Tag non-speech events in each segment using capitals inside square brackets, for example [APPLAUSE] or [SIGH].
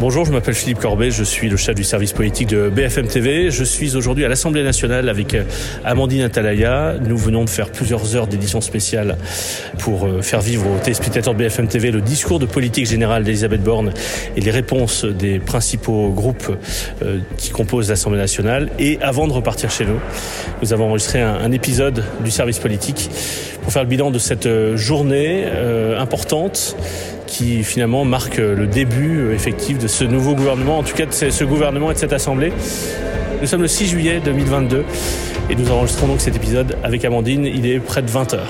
Bonjour, je m'appelle Philippe Corbet, je suis le chef du service politique de BFM TV. Je suis aujourd'hui à l'Assemblée nationale avec euh, Amandine Atalaya. Nous venons de faire plusieurs heures d'édition spéciale pour euh, faire vivre aux téléspectateurs de BFM TV le discours de politique générale d'Elisabeth Borne et les réponses des principaux groupes euh, qui composent l'Assemblée nationale. Et avant de repartir chez nous, nous avons enregistré un, épisode du service politique pour faire le bilan de cette journée importante qui finalement marque le début euh, effectif de ce nouveau gouvernement, en tout cas de ce gouvernement et de cette Assemblée. Nous sommes le 6 juillet 2022 et nous enregistrons donc cet épisode avec Amandine. Il est près de 20 heures.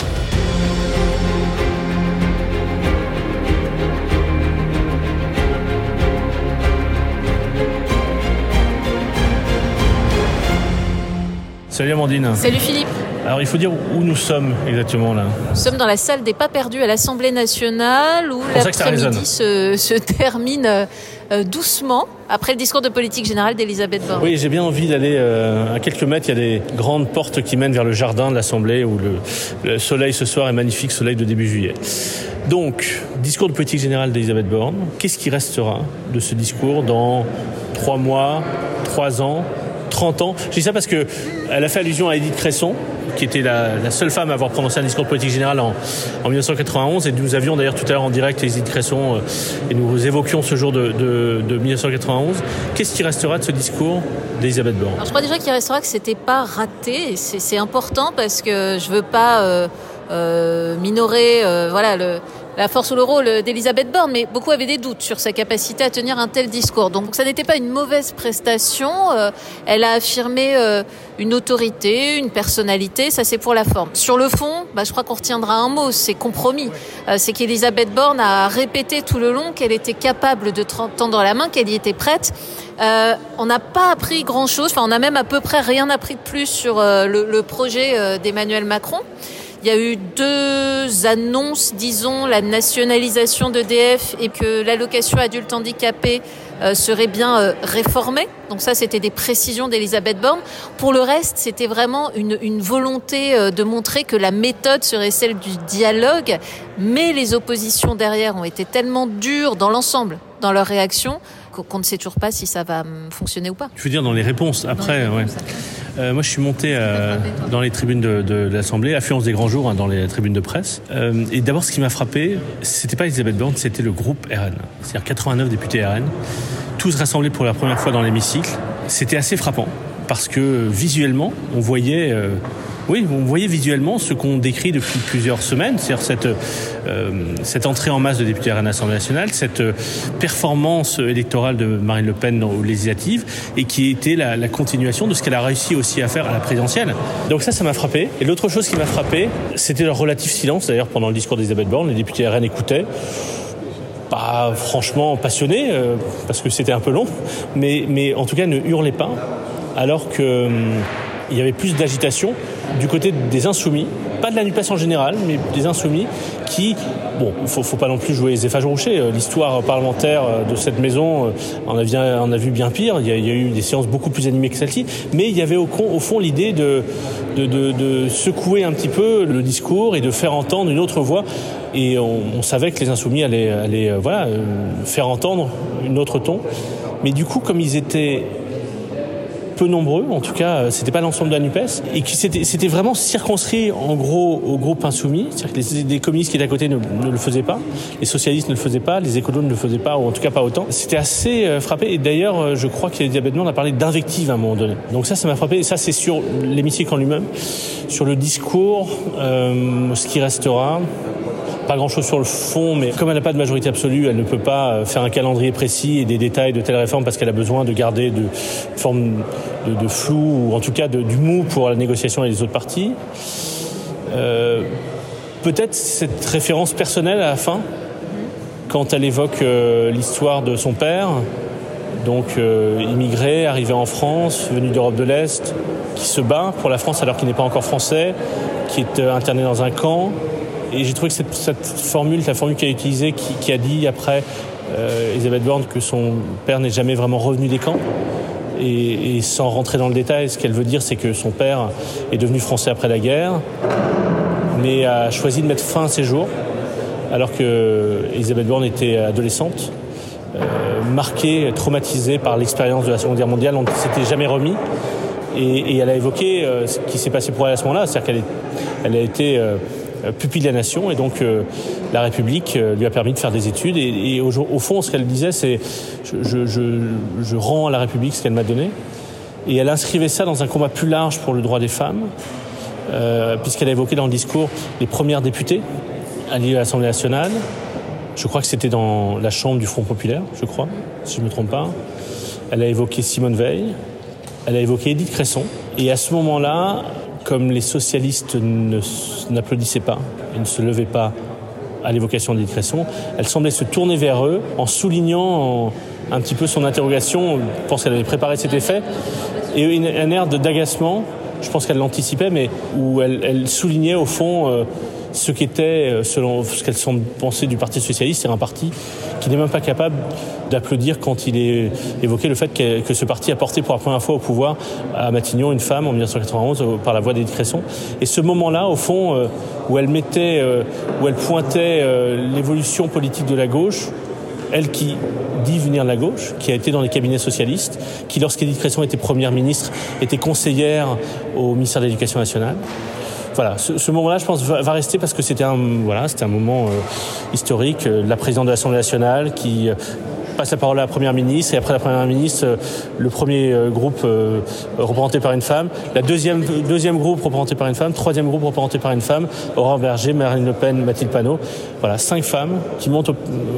Salut Amandine. Salut Philippe. Alors il faut dire où nous sommes exactement là. Nous sommes dans la salle des pas perdus à l'Assemblée nationale où l'après-midi se, [LAUGHS] termine euh, doucement après le discours de politique générale d'Elisabeth Borne. Oui, j'ai bien envie d'aller euh, à quelques mètres. Il y a des grandes portes qui mènent vers le jardin de l'Assemblée où le, soleil ce soir est magnifique, soleil de début juillet. Donc, discours de politique générale d'Elisabeth Borne. Qu'est-ce qui restera de ce discours dans trois mois, trois ans 30 ans? Je dis ça parce que elle a fait allusion à Edith Cresson, qui était la, seule femme à avoir prononcé un discours politique générale en, 1991. Et nous avions d'ailleurs tout à l'heure en direct Edith Cresson euh, et nous évoquions ce jour de, 1991. Qu'est-ce qui restera de ce discours d'Elisabeth Borne? Je crois déjà qu'il restera que c'était pas raté. C'est important parce que je veux pas euh, euh, minorer voilà le la force ou le rôle d'Elisabeth Borne, mais beaucoup avaient des doutes sur sa capacité à tenir un tel discours. Donc ça n'était pas une mauvaise prestation. Euh, elle a affirmé euh, une autorité, une personnalité, ça c'est pour la forme. Sur le fond, bah, je crois qu'on retiendra un mot, c'est compromis. Euh, c'est qu'Elisabeth Borne a répété tout le long qu'elle était capable de tendre la main, qu'elle y était prête. on n'a pas appris grand-chose, enfin on n'a même à peu près rien appris de plus sur le, le, projet d'Emmanuel Macron. Il y a eu deux annonces, disons, la nationalisation d'EDF et que l'allocation adulte handicapé euh, serait bien euh, réformée. Donc ça, c'était des précisions d'Elisabeth Borne. Pour le reste, c'était vraiment une, une volonté euh, de montrer que la méthode serait celle du dialogue, mais les oppositions derrière ont été tellement dures dans l'ensemble, dans leur réaction, qu'on ne sait toujours pas si ça va hum, fonctionner ou pas. Je veux dire dans les réponses après, ouais. Euh, moi, je suis monté euh, dans les tribunes de, de, l'Assemblée, affluence des grands jours, hein, dans les tribunes de presse. Euh, et d'abord, ce qui m'a frappé, c'était pas Elisabeth Borne, c'était le groupe RN. C'est-à-dire 89 députés RN, tous rassemblés pour la première fois dans l'hémicycle. C'était assez frappant parce que visuellement, on voyait oui, vous voyez visuellement ce qu'on décrit depuis plusieurs semaines, c'est-à-dire cette, euh, cette entrée en masse de députés à l'Assemblée nationale, cette euh, performance électorale de Marine Le Pen aux législatives, et qui était la, continuation de ce qu'elle a réussi aussi à faire à la présidentielle. Donc ça, ça m'a frappé. Et l'autre chose qui m'a frappé, c'était leur relatif silence, d'ailleurs, pendant le discours d'Elisabeth Borne, les députés RN écoutaient pas franchement passionnés, euh, parce que c'était un peu long, mais, mais en tout cas ne hurlaient pas, alors que hum, il y avait plus d'agitation du côté des insoumis, pas de la NUPES en général, mais des insoumis qui, bon, faut, faut pas non plus jouer les effages rouchés. Euh, l'histoire parlementaire euh, de cette maison, euh, on on a vu bien pire. Il y, a, eu des séances beaucoup plus animées que celle-ci, mais il y avait au, fond l'idée de secouer un petit peu le discours et de faire entendre une autre voix. Et on, on savait que les insoumis allaient, allaient voilà, faire entendre une autre ton. Mais du coup, comme ils étaient peu nombreux, en tout cas, euh, c'était pas l'ensemble de la NUPES, et qui c'était vraiment circonscrit en gros au groupe insoumis, c'est-à-dire que les, communistes qui étaient à côté ne, le faisaient pas, les socialistes ne le faisaient pas, les écolos ne le faisaient pas, ou en tout cas pas autant. C'était assez euh, frappé, et d'ailleurs, euh, je crois qu'il y a parlé d'invective à un moment donné. Donc ça, ça m'a frappé, et ça c'est sur l'hémicycle en lui-même, sur le discours, ce qui restera pas grand-chose sur le fond, mais comme elle n'a pas de majorité absolue, elle ne peut pas euh, faire un calendrier précis et des détails de telle réforme parce qu'elle a besoin de garder de de, flou ou en tout cas de, du mou pour la négociation avec les autres partis. Euh, Peut-être cette référence personnelle à la fin, quand elle évoque euh, l'histoire de son père, donc euh, immigré, arrivé en France, venu d'Europe de l'Est, qui se bat pour la France alors qu'il n'est pas encore français, qui est interné dans un camp, et j'ai trouvé que cette, cette, formule, la formule qu'elle a utilisée, qui, qui, a dit après euh, Elisabeth Borne que son père n'est jamais vraiment revenu des camps. Et, et sans rentrer dans le détail, ce qu'elle veut dire, c'est que son père est devenu français après la guerre, mais a choisi de mettre fin à ses jours, alors que Elisabeth Borne était adolescente. marquée, traumatisée par l'expérience de la Seconde Guerre mondiale. On ne s'était jamais remis. Et, elle a évoqué ce qui s'est passé pour elle à ce moment-là, c'est-à-dire qu'elle elle a été pupille de la nation et donc la République lui a permis de faire des études. Et, au, fond, ce qu'elle disait, c'est je, rends à la République ce qu'elle m'a donné. Et elle inscrivait ça dans un combat plus large pour le droit des femmes, euh, puisqu'elle a évoqué dans le discours les premières députées à l'Assemblée nationale. Je crois que c'était dans la chambre du Front populaire, je crois, si je ne me trompe pas. Elle a évoqué Simone Veil, elle a évoqué Edith Cresson. Et à ce moment-là, comme les socialistes n'applaudissaient pas et ne se levaient pas à l'évocation d'Edith Cresson, elle semblait se tourner vers eux en soulignant un petit peu son interrogation. Je pense qu'elle avait préparé cet effet. Et un air d'agacement je pense qu'elle l'anticipait, mais où elle, soulignait au fond euh, ce qu'était, euh, selon ce qu'elle penser du Parti socialiste, c'est un parti qui n'est même pas capable d'applaudir quand il est évoqué le fait que, ce parti a porté pour la première fois au pouvoir à Matignon une femme en 1991 euh, par la voix d'Edith Cresson. Et ce moment-là, au fond, où elle mettait, où elle pointait l'évolution politique de la gauche, elle qui dit venir de la gauche, qui a été dans les cabinets socialistes, qui lorsqu'Edith Cresson était première ministre, était conseillère au ministère de l'Éducation nationale. Voilà, ce, moment-là, je pense, va, rester parce que c'était un, voilà, c'était un moment euh, historique. Euh, la présidente de l'Assemblée nationale qui euh, passe la parole à la Première ministre et après la Première ministre, euh, le premier euh, groupe euh, représenté par une femme, la deuxième, deuxième groupe représenté par une femme, troisième groupe représenté par une femme, Aurore Berger, Marine Le Pen, Mathilde Panot. Voilà, cinq femmes qui montent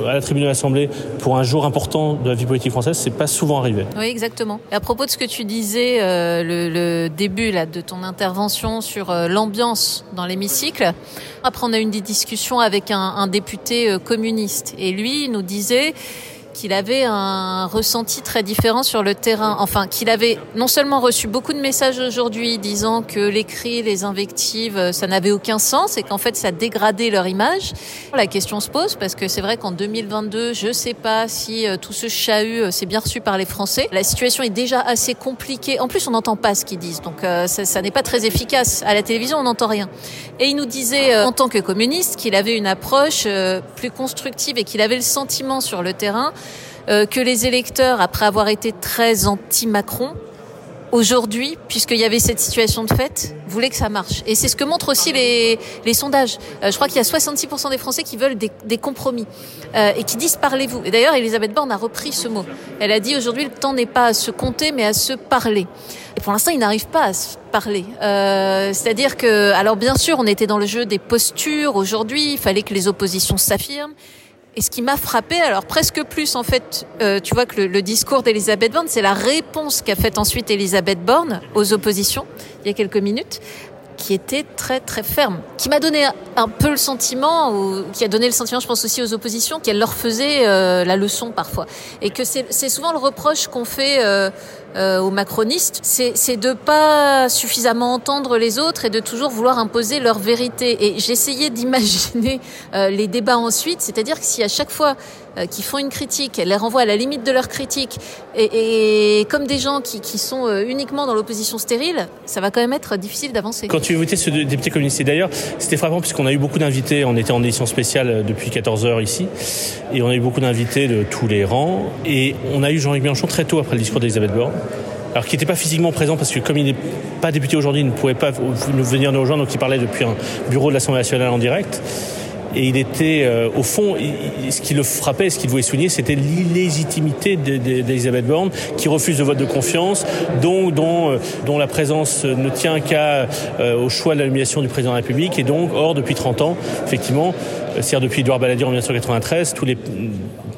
à la tribune de l'Assemblée pour un jour important de la vie politique française. C'est pas souvent arrivé. Oui, exactement. Et à propos de ce que tu disais, le, début là, de ton intervention sur l'ambiance dans l'hémicycle, après on a eu des discussions avec un, un député communiste et lui nous disait qu'il avait un ressenti très différent sur le terrain. Enfin, qu'il avait non seulement reçu beaucoup de messages aujourd'hui disant que les cris, les invectives, euh, ça n'avait aucun sens et qu'en fait ça dégradait leur image. La question se pose parce que c'est vrai qu'en 2022, je sais pas si euh, tout ce chahut euh, s'est bien reçu par les Français. La situation est déjà assez compliquée. En plus, on n'entend pas ce qu'ils disent, donc ça, ça n'est pas très efficace. À la télévision, on n'entend rien. Et il nous disait, en tant que communiste, qu'il avait une approche plus constructive et qu'il avait le sentiment sur le terrain euh, que les électeurs, après avoir été très anti-Macron, aujourd'hui, puisqu'il y avait cette situation de fait, voulaient que ça marche. Et c'est ce que montrent aussi les, les sondages. Euh, je crois qu'il y a 66% des Français qui veulent des, des compromis euh, et qui disent parlez-vous. Et d'ailleurs, Elisabeth Borne a repris ce mot. Elle a dit aujourd'hui le temps n'est pas à se compter, mais à se parler. Et pour l'instant, ils n'arrivent pas à se parler. Euh, C'est-à-dire que, alors bien sûr, on était dans le jeu des postures. Aujourd'hui, il fallait que les oppositions s'affirment. Et ce qui m'a frappé, alors presque plus en fait, euh, tu vois que le, discours d'Elisabeth Borne, c'est la réponse qu'a faite ensuite Elisabeth Borne aux oppositions il y a quelques minutes, qui était très très ferme, qui m'a donné un peu le sentiment, ou qui a donné le sentiment, je pense aussi aux oppositions, qu'elle leur faisait euh, la leçon parfois, et que c'est souvent le reproche qu'on fait euh, euh, aux macronistes, c'est de pas suffisamment entendre les autres et de toujours vouloir imposer leur vérité. Et j'essayais [LAUGHS] d'imaginer euh, les débats ensuite, c'est-à-dire que si à chaque fois euh, qu'ils font une critique, elles les renvoient à la limite de leur critique, et, et comme des gens qui, qui sont euh, uniquement dans l'opposition stérile, ça va quand même être difficile d'avancer. Quand tu évoquais ce député communiste, d'ailleurs, c'était frappant puisqu'on a eu beaucoup d'invités, on était en édition spéciale depuis 14 heures ici, et on a eu beaucoup d'invités de tous les rangs, et on a eu Jean-Luc Mélenchon très tôt après le discours d'Elisabeth Borne alors qui n'était pas physiquement présent parce que comme il n'est pas député aujourd'hui, il ne pouvait pas venir nous rejoindre, donc il parlait depuis un bureau de l'Assemblée nationale en direct. Et il était, euh, au fond, ce qui le frappait, ce qu'il voulait souligner, c'était l'illégitimité d'Elisabeth Borne, qui refuse le vote de confiance, euh, dont la présence ne tient qu'à euh, au choix de l'annulation du président de la République. Et donc, or, depuis 30 ans, effectivement, c'est-à-dire depuis Edouard Balladur en 1993, tous les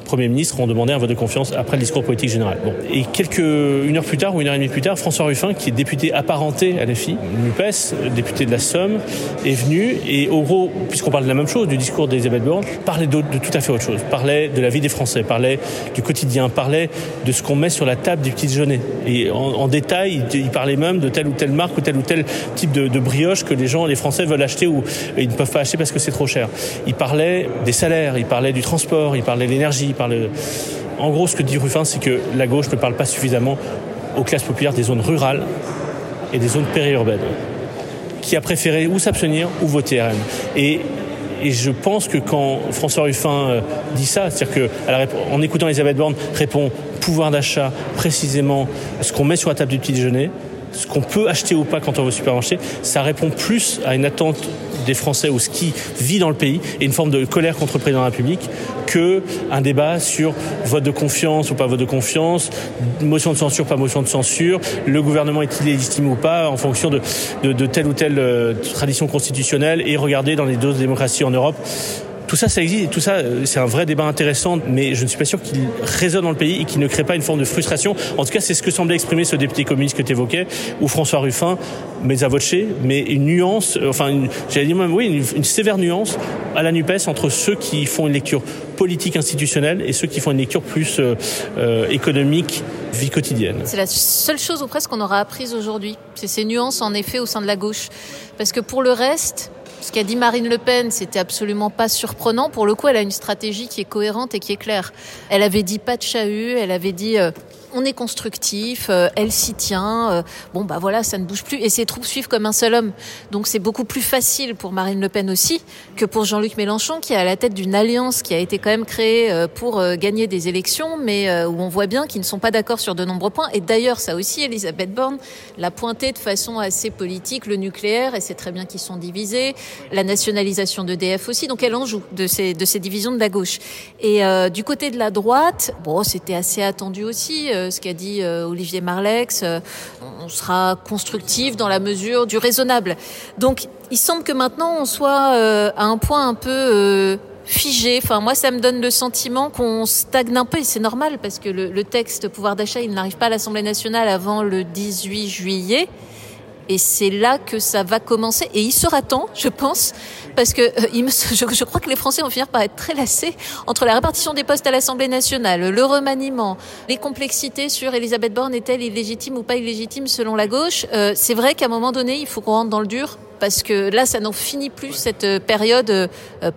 Premier ministre ont demandé un vote de confiance après le discours politique général. Bon. Et quelques, une heure plus tard ou une heure et demie plus tard, François Ruffin, qui est député apparenté à la FI, NUPES, député de la Somme, est venu et au gros, puisqu'on parle de la même chose, du discours d'Elisabeth Borne, parlait de, de, tout à fait autre chose. Parlait de la vie des Français, parlait du quotidien, parlait de ce qu'on met sur la table du petit déjeuner. Et en, détail, il, parlait même de telle ou telle marque ou tel ou tel type de, de brioche que les gens, les Français veulent acheter ou ils ne peuvent pas acheter parce que c'est trop cher. Il parlait des salaires, il parlait du transport, il parlait de l'énergie, en gros, ce que dit Ruffin, c'est que la gauche ne parle pas suffisamment aux classes populaires des zones rurales et des zones périurbaines, qui a préféré ou s'abstenir ou voter RN. Et, Et je pense que quand François Ruffin euh, dit ça, c'est-à-dire qu'en écoutant Elisabeth Borne, répond pouvoir d'achat précisément ce qu'on met sur la table du petit déjeuner, ce qu'on peut acheter ou pas quand on va au supermarché, ça répond plus à une attente des Français ou ce qui vit dans le pays et une forme de colère contre le président de la République que un débat sur vote de confiance ou pas vote de confiance, motion de censure, pas motion de censure, le gouvernement est-il légitime ou pas en fonction de telle ou telle euh, tradition constitutionnelle et regarder dans les deux démocraties en Europe tout ça, ça existe tout ça, euh, c'est un vrai débat intéressant, mais je ne suis pas sûr qu'il résonne dans le pays et qu'il ne crée pas une forme de frustration. En tout cas, c'est ce que semblait exprimer ce député communiste que tu évoquais, ou François Ruffin, mais à voter, mais une nuance, euh, enfin, j'allais dire même, oui, une, sévère nuance à la NUPES entre ceux qui font une lecture politique institutionnelle et ceux qui font une lecture plus euh, économique, vie quotidienne. C'est la seule chose ou presque qu'on aura apprise aujourd'hui. C'est ces nuances, en effet, au sein de la gauche. Parce que pour le reste, ce qu'a dit Marine Le Pen, c'était absolument pas surprenant. Pour le coup, elle a une stratégie qui est cohérente et qui est claire. Elle avait dit pas de chahut, elle avait dit euh, on est constructif, euh, elle s'y tient. Euh, bon, bah voilà, ça ne bouge plus. Et ses troupes suivent comme un seul homme. Donc c'est beaucoup plus facile pour Marine Le Pen aussi que pour Jean-Luc Mélenchon, qui est à la tête d'une alliance qui a été quand même créée euh, pour gagner des élections, mais où on voit bien qu'ils ne sont pas d'accord sur de nombreux points. Et d'ailleurs, ça aussi, Elisabeth Borne l'a pointé de façon assez politique, le nucléaire, et c'est très bien qu'ils sont divisés, la nationalisation d'EDF aussi. Donc elle en joue de ces, de ces divisions de la gauche. Et du côté de la droite, bon, c'était assez attendu aussi ce qu'a dit euh, Olivier Marlex. Euh, on sera constructif dans la mesure du raisonnable. Donc, il semble que maintenant on soit euh, à un point un peu figé. Enfin, moi, ça me donne le sentiment qu'on stagne un peu, et c'est normal parce que le, le texte pouvoir d'achat, il n'arrive pas à l'Assemblée nationale avant le 18 juillet. Et c'est là que ça va commencer. Et il sera temps, je pense, parce que euh, [LAUGHS] je, crois que les Français vont finir par être très lassés entre la répartition des postes à l'Assemblée nationale, le remaniement, les complexités sur Elisabeth Borne est-elle illégitime ou pas illégitime selon la gauche. Euh, c'est vrai qu'à un moment donné, il faut qu'on rentre dans le dur parce que là, ça n'en finit plus cette période euh,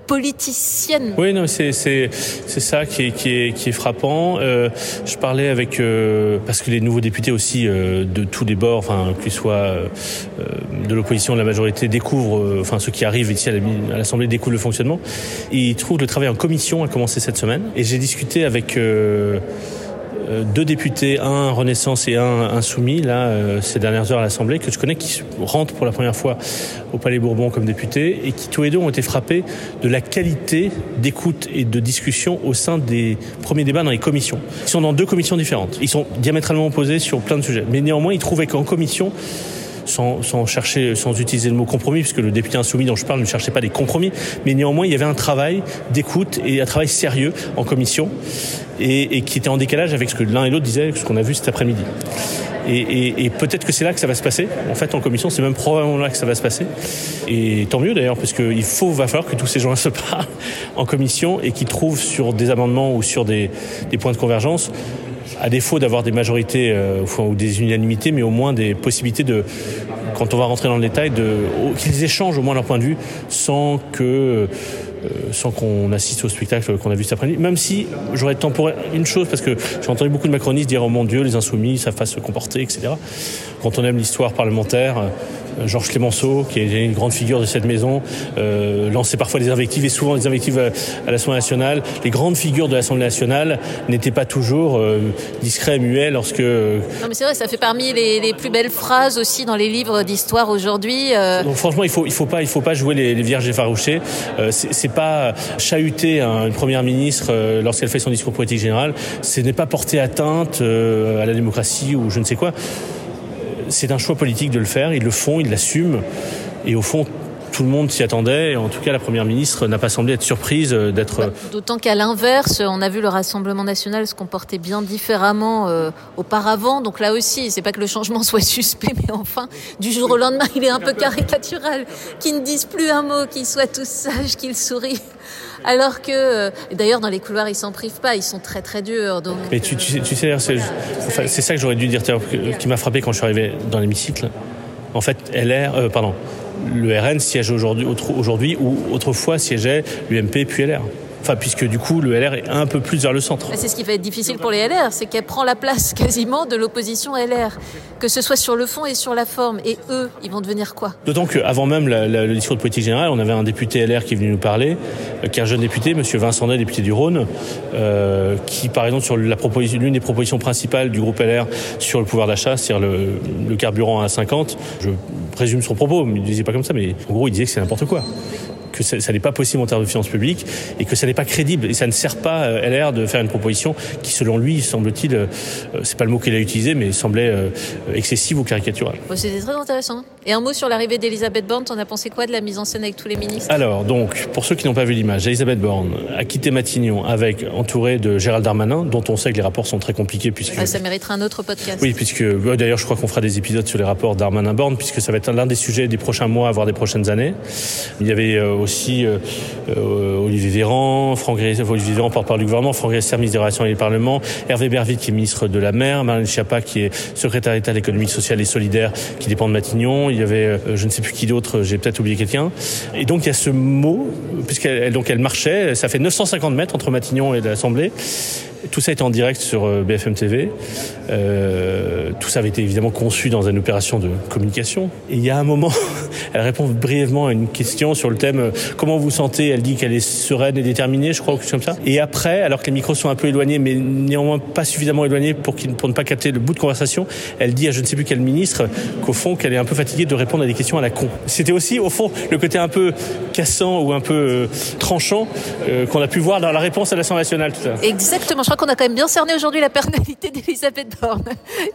politicienne. Oui, non, c'est c'est c'est ça qui est qui est qui est frappant. Euh, je parlais avec euh, parce que les nouveaux députés aussi euh, de tous les bords, enfin qu'ils soient euh, de l'opposition, de la majorité, découvrent, enfin ceux qui arrivent ici à l'Assemblée découvrent le fonctionnement. Ils trouvent le travail en commission a commencé cette semaine et j'ai discuté avec euh, deux députés, un Renaissance et un Insoumis, là, euh, ces dernières heures à l'Assemblée, que je connais, qui rentrent pour la première fois au Palais Bourbon comme députés, et qui tous les deux ont été frappés de la qualité d'écoute et de discussion au sein des premiers débats dans les commissions. Ils sont dans deux commissions différentes. Ils sont diamétralement opposés sur plein de sujets. Mais néanmoins, ils trouvaient qu'en commission, sans, chercher, sans utiliser le mot compromis, puisque le député insoumis dont je parle ne cherchait pas des compromis, mais néanmoins il y avait un travail d'écoute et un travail sérieux en commission et, qui était en décalage avec ce que l'un et l'autre disaient, ce qu'on a vu cet après-midi. Et, peut-être que c'est là que ça va se passer. En fait, en commission, c'est même probablement là que ça va se passer. Et tant mieux d'ailleurs, parce qu'il faut, va falloir que tous ces gens [LAUGHS] se parlent en commission et qu'ils trouvent sur des amendements ou sur des points de convergence à défaut d'avoir des majorités euh, ou des unanimités, mais au moins des possibilités de, quand on va rentrer dans le détail, de, qu'ils échangent au moins leur point de vue sans que euh, sans qu'on assiste au spectacle qu'on a vu cet après-midi. Même si j'aurais temporé une chose, parce que j'ai entendu beaucoup de macronistes dire oh mon Dieu, les insoumis, ça fasse se comporter, etc. Quand on aime l'histoire parlementaire, Georges Clémenceau, qui est une grande figure de cette maison, euh, lançait parfois des invectives et souvent des invectives à, l'Assemblée nationale. Les grandes figures de l'Assemblée nationale n'étaient pas toujours euh, discrets, muets lorsque. Non, mais c'est vrai, ça fait parmi les, les, plus belles phrases aussi dans les livres d'histoire aujourd'hui. Euh... Donc franchement, il faut, il faut pas, il faut pas jouer les, les vierges effarouchées. Euh, c'est pas chahuter une première ministre euh, lorsqu'elle fait son discours politique général. Ce n'est pas porter atteinte euh, à la démocratie ou je ne sais quoi c'est un choix politique de le faire, ils le font, ils l'assument, et au fond, tout le monde s'y attendait. En tout cas, la première ministre n'a pas semblé être surprise euh, d'être. Bah, d'autant qu'à l'inverse, on a vu le Rassemblement national se comporter bien différemment euh, auparavant. Donc là aussi, c'est pas que le changement [LAUGHS] soit suspect, mais enfin, du jour au lendemain, il est un peu caricatural. Qu'ils ne disent plus un mot, qu'ils soient tous sages, qu'ils sourient. Alors que, euh, d'ailleurs, dans les couloirs, ils s'en privent pas, ils sont très très durs. Donc... Mais tu, tu, tu sais, c'est enfin, ça que j'aurais dû dire, qui m'a frappé quand je suis arrivé dans l'hémicycle. En fait, LR, euh, pardon, le RN siège aujourd'hui, ou autrefois siégeait l'UMP puis LR. Enfin, puisque du coup, le LR est un peu plus vers le centre. C'est ce qui va être difficile pour les LR, c'est qu'elle prend la place quasiment de l'opposition LR, que ce soit sur le fond et sur la forme. Et eux, ils vont devenir quoi? D'autant qu'avant même la, la, le discours de politique générale, on avait un député LR qui est venu nous parler, euh, qui est un jeune député, Monsieur Vincent Day, député du Rhône, euh, qui, par exemple, sur la proposition, l'une des propositions principales du groupe LR sur le pouvoir d'achat, c'est-à-dire le, le carburant à 50, je présume son propos, mais il ne disait pas comme ça, mais en gros, il disait que c'est n'importe quoi que ça, ça n'est pas possible en termes de finances publiques et que ça n'est pas crédible et ça ne sert pas euh, LR de faire une proposition qui, selon lui, semble-t-il, euh, c'est pas le mot qu'il a utilisé, mais semblait euh, excessive ou caricaturale. Bon, C'était très intéressant. Et un mot sur l'arrivée d'Elisabeth Borne. T'en as pensé quoi de la mise en scène avec tous les ministres? Alors, donc, pour ceux qui n'ont pas vu l'image, Elisabeth Borne a quitté Matignon avec entourée de Gérald Darmanin, dont on sait que les rapports sont très compliqués puisque. Ah, ça mériterait un autre podcast. Oui, puisque d'ailleurs, je crois qu'on fera des épisodes sur les rapports Darmanin-Borne, puisque ça va être l'un des sujets des prochains mois, voire des prochaines années. Il y avait aussi euh, Olivier Véran, Franck Olivier Véran porte-parole du gouvernement, Franck Gresser, ministre des Relations avec le Parlement, Hervé Berville qui est ministre de la Mer, Marlène Schiappa qui est secrétaire d'État à l'économie sociale et solidaire qui dépend de Matignon, il y avait euh, je ne sais plus qui d'autre, j'ai peut-être oublié quelqu'un. Et donc il y a ce mot, puisqu'elle donc elle marchait, ça fait 950 mètres entre Matignon et l'Assemblée. Tout ça était en direct sur BFM TV. Euh, tout ça avait été évidemment conçu dans une opération de communication. Et il y a un moment, [LAUGHS] elle répond brièvement à une question sur le thème comment vous sentez? Elle dit qu'elle est sereine et déterminée, je crois, ou quelque chose comme ça. Et après, alors que les micros sont un peu éloignés, mais néanmoins pas suffisamment éloignés pour, ne pas capter le bout de conversation, elle dit à je ne sais plus quel ministre qu'au fond, qu'elle est un peu fatiguée de répondre à des questions à la con. C'était aussi, au fond, le côté un peu cassant ou un peu euh, tranchant euh, qu'on a pu voir dans la réponse à l'Assemblée nationale tout à. Exactement. Qu'on a quand même bien cerné aujourd'hui la personnalité [LAUGHS] d'Elisabeth Borne.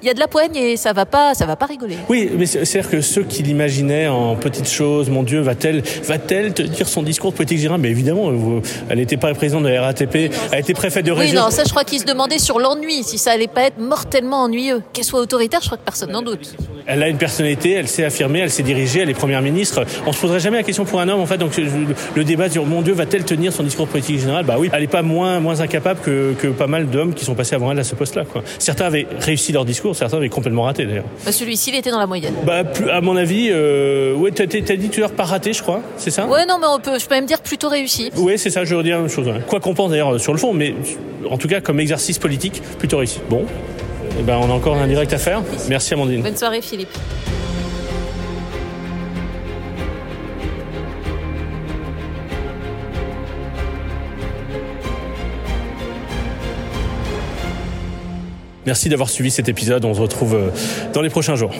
Il y a de la poigne et ça va pas, ça va pas rigoler. Oui, mais c'est-à-dire que ceux qui l'imaginaient en petites choses, mon Dieu, va-t-elle, va-t-elle te dire son discours de politique générale Mais évidemment, elle n'était pas présidente de la RATP, elle était préfète de région. Oui, non, ça, je crois qu'ils se demandaient sur l'ennui, si ça allait pas être mortellement ennuyeux. Qu'elle soit autoritaire, je crois que personne n'en doute. Elle a une personnalité, elle s'est affirmée, elle s'est dirigée, elle est première ministre. On se poserait jamais la question pour un homme, en fait. Donc le débat sur mon Dieu, va-t-elle tenir son discours de politique générale? Bah oui, elle n'est pas moins moins incapable que, que pas mal d'hommes qui sont passés avant elle à ce poste-là. Quoi. Certains avaient réussi leur discours, certains avaient complètement raté d'ailleurs. Bah, Celui-ci, il était dans la moyenne. Bah, plus, à mon avis, euh, ouais, t'as, t'as dit tout à l'heure pas raté, je crois, c'est ça? Ouais, non, mais on peut, je peux même dire plutôt réussi. Oui, c'est ça, je veux dire la même chose. Quoi qu'on pense d'ailleurs sur le fond, mais en tout cas comme exercice politique, plutôt réussi. Bon, eh ben, on a encore un direct à faire. Merci Amandine. Bonne soirée, Philippe. Merci d'avoir suivi cet épisode. On se retrouve dans les prochains jours.